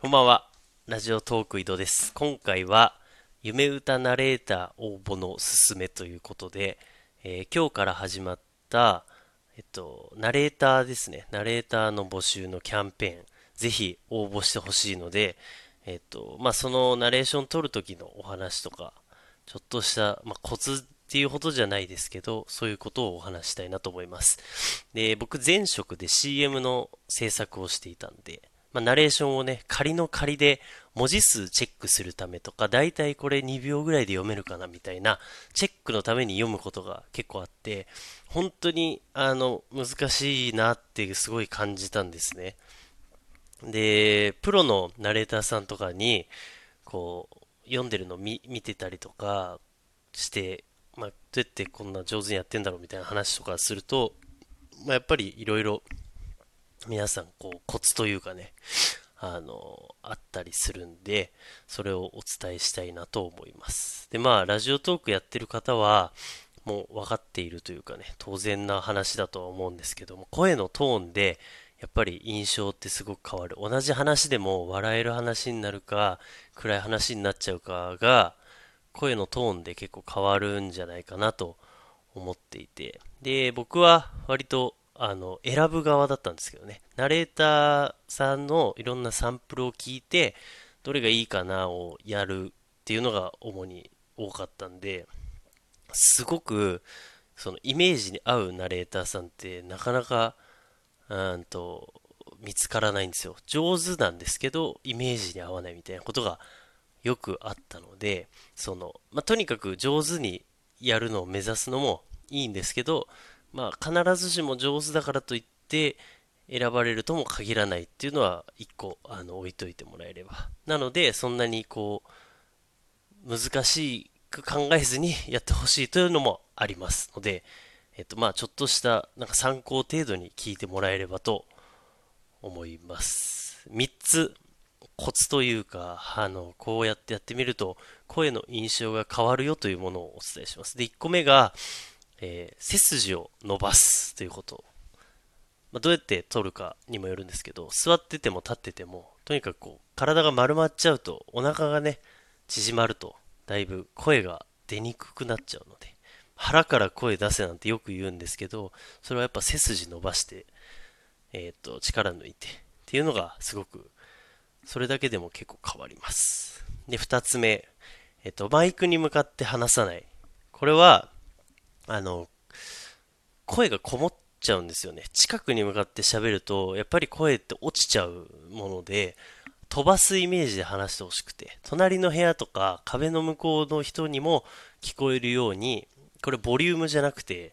こんばんは。ラジオトーク井戸です。今回は、夢歌ナレーター応募のすすめということで、えー、今日から始まった、えっと、ナレーターですね。ナレーターの募集のキャンペーン、ぜひ応募してほしいので、えっと、まあ、そのナレーション撮るときのお話とか、ちょっとした、まあ、コツっていうほどじゃないですけど、そういうことをお話したいなと思います。で、僕前職で CM の制作をしていたんで、まあ、ナレーションをね、仮の仮で文字数チェックするためとか、だいたいこれ2秒ぐらいで読めるかなみたいな、チェックのために読むことが結構あって、本当に、あの、難しいなってすごい感じたんですね。で、プロのナレーターさんとかに、こう、読んでるの見見てたりとかして、まあ、どうやってこんな上手にやってんだろうみたいな話とかすると、まあ、やっぱりいろいろ皆さん、こう、コツというかね、あの、あったりするんで、それをお伝えしたいなと思います。で、まあ、ラジオトークやってる方は、もう分かっているというかね、当然な話だとは思うんですけども、声のトーンで、やっぱり印象ってすごく変わる。同じ話でも笑える話になるか、暗い話になっちゃうかが、声のトーンで結構変わるんじゃないかなと思っていて。で、僕は割とあの、選ぶ側だったんですけどね。ナレーターさんのいろんなサンプルを聞いて、どれがいいかなをやるっていうのが主に多かったんで、すごく、そのイメージに合うナレーターさんってなかなか、うんと、見つからないんですよ。上手なんですけど、イメージに合わないみたいなことがよくあったので、その、まあ、とにかく上手にやるのを目指すのもいいんですけど、まあ、必ずしも上手だからといって選ばれるとも限らないっていうのは一個あの置いといてもらえれば。なので、そんなにこう、難しく考えずに やってほしいというのもありますので、えっと、まあ、ちょっとしたなんか参考程度に聞いてもらえればと思います。3つコツというか、あの、こうやってやってみると声の印象が変わるよというものをお伝えします。で、1個目が、えー、背筋を伸ばすということ。まあ、どうやって取るかにもよるんですけど、座ってても立ってても、とにかくこう、体が丸まっちゃうと、お腹がね、縮まると、だいぶ声が出にくくなっちゃうので、腹から声出せなんてよく言うんですけど、それはやっぱ背筋伸ばして、えっ、と、力抜いてっていうのがすごく、それだけでも結構変わります。で、二つ目、えっ、と、マイクに向かって話さない。これは、あの、声がこもっちゃうんですよね。近くに向かって喋ると、やっぱり声って落ちちゃうもので、飛ばすイメージで話してほしくて、隣の部屋とか壁の向こうの人にも聞こえるように、これボリュームじゃなくて、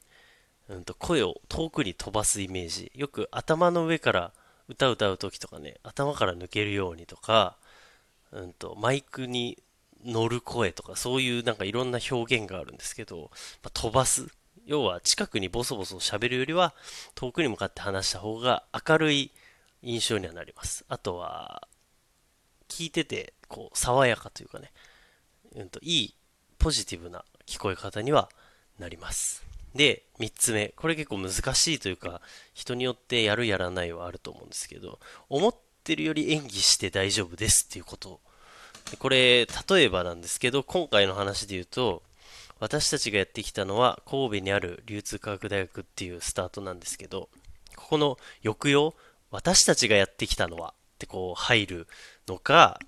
うんと声を遠くに飛ばすイメージ。よく頭の上から歌歌う時とかね、頭から抜けるようにとか、うんとマイクに乗る声とか、そういうなんかいろんな表現があるんですけど、まあ、飛ばす。要は近くにボソボソ喋るよりは、遠くに向かって話した方が明るい印象にはなります。あとは、聞いてて、こう、爽やかというかね、うんと、いい、ポジティブな聞こえ方にはなります。で、3つ目。これ結構難しいというか、人によってやるやらないはあると思うんですけど、思ってるより演技して大丈夫ですっていうことこれ、例えばなんですけど、今回の話で言うと、私たちがやってきたのは神戸にある流通科学大学っていうスタートなんですけど、ここの抑揚、私たちがやってきたのはってこう入るのか、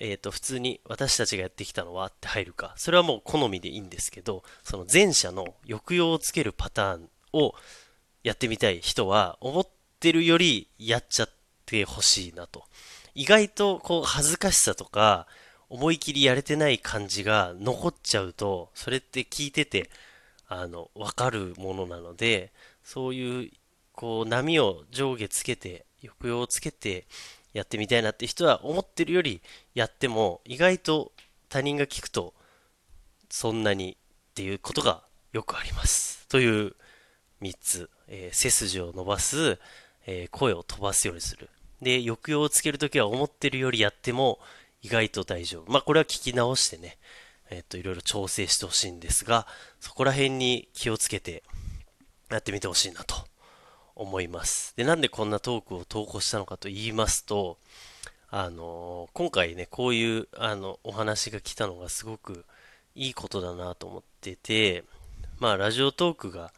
えっ、ー、と、普通に私たちがやってきたのはって入るか、それはもう好みでいいんですけど、その前者の抑揚をつけるパターンをやってみたい人は、思ってるよりやっちゃってほしいなと。意外とこう恥ずかしさとか、思い切りやれてない感じが残っちゃうと、それって聞いてて、あの、わかるものなので、そういう、こう、波を上下つけて、抑揚をつけてやってみたいなって人は思ってるよりやっても、意外と他人が聞くと、そんなにっていうことがよくあります。という3つ。えー、背筋を伸ばす、えー、声を飛ばすようにする。で、抑揚をつけるときは思ってるよりやっても、意外と大丈夫。まあ、これは聞き直してね、えっと、いろいろ調整してほしいんですが、そこら辺に気をつけてやってみてほしいなと思います。で、なんでこんなトークを投稿したのかと言いますと、あの今回ね、こういう、あの、お話が来たのがすごくいいことだなと思ってて、まあ、ラジオトークが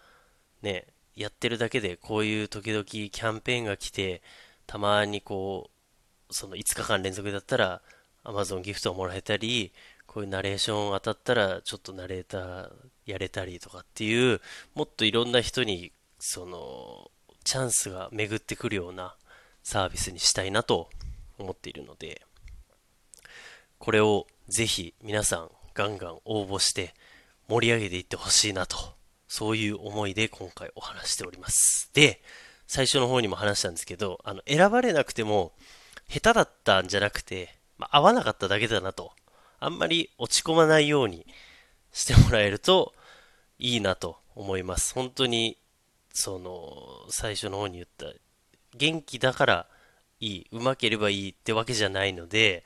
ね、やってるだけで、こういう時々キャンペーンが来て、たまにこう、その5日間連続だったら、Amazon ギフトをもらえたり、こういうナレーション当たったら、ちょっとナレーターやれたりとかっていう、もっといろんな人に、その、チャンスが巡ってくるようなサービスにしたいなと思っているので、これをぜひ皆さんガンガン応募して盛り上げていってほしいなと、そういう思いで今回お話しております。で、最初の方にも話したんですけど、あの、選ばれなくても下手だったんじゃなくて、まあ、合わなかっただけだなと、あんまり落ち込まないようにしてもらえるといいなと思います。本当に、その、最初の方に言った、元気だからいい、うまければいいってわけじゃないので、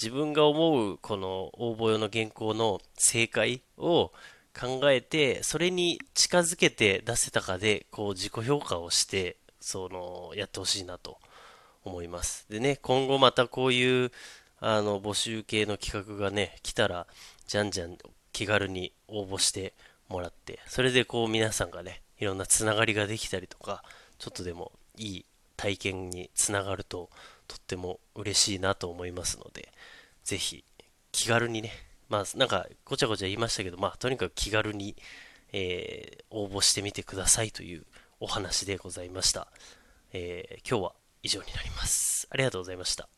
自分が思うこの応募用の原稿の正解を考えて、それに近づけて出せたかで、こう自己評価をして、その、やってほしいなと思います。でね、今後またこういう、あの、募集系の企画がね、来たら、じゃんじゃん気軽に応募してもらって、それでこう皆さんがね、いろんなつながりができたりとか、ちょっとでもいい体験につながるととっても嬉しいなと思いますので、ぜひ気軽にね、まあなんかごちゃごちゃ言いましたけど、まあとにかく気軽に、えー、応募してみてくださいというお話でございました。えー、今日は以上になります。ありがとうございました。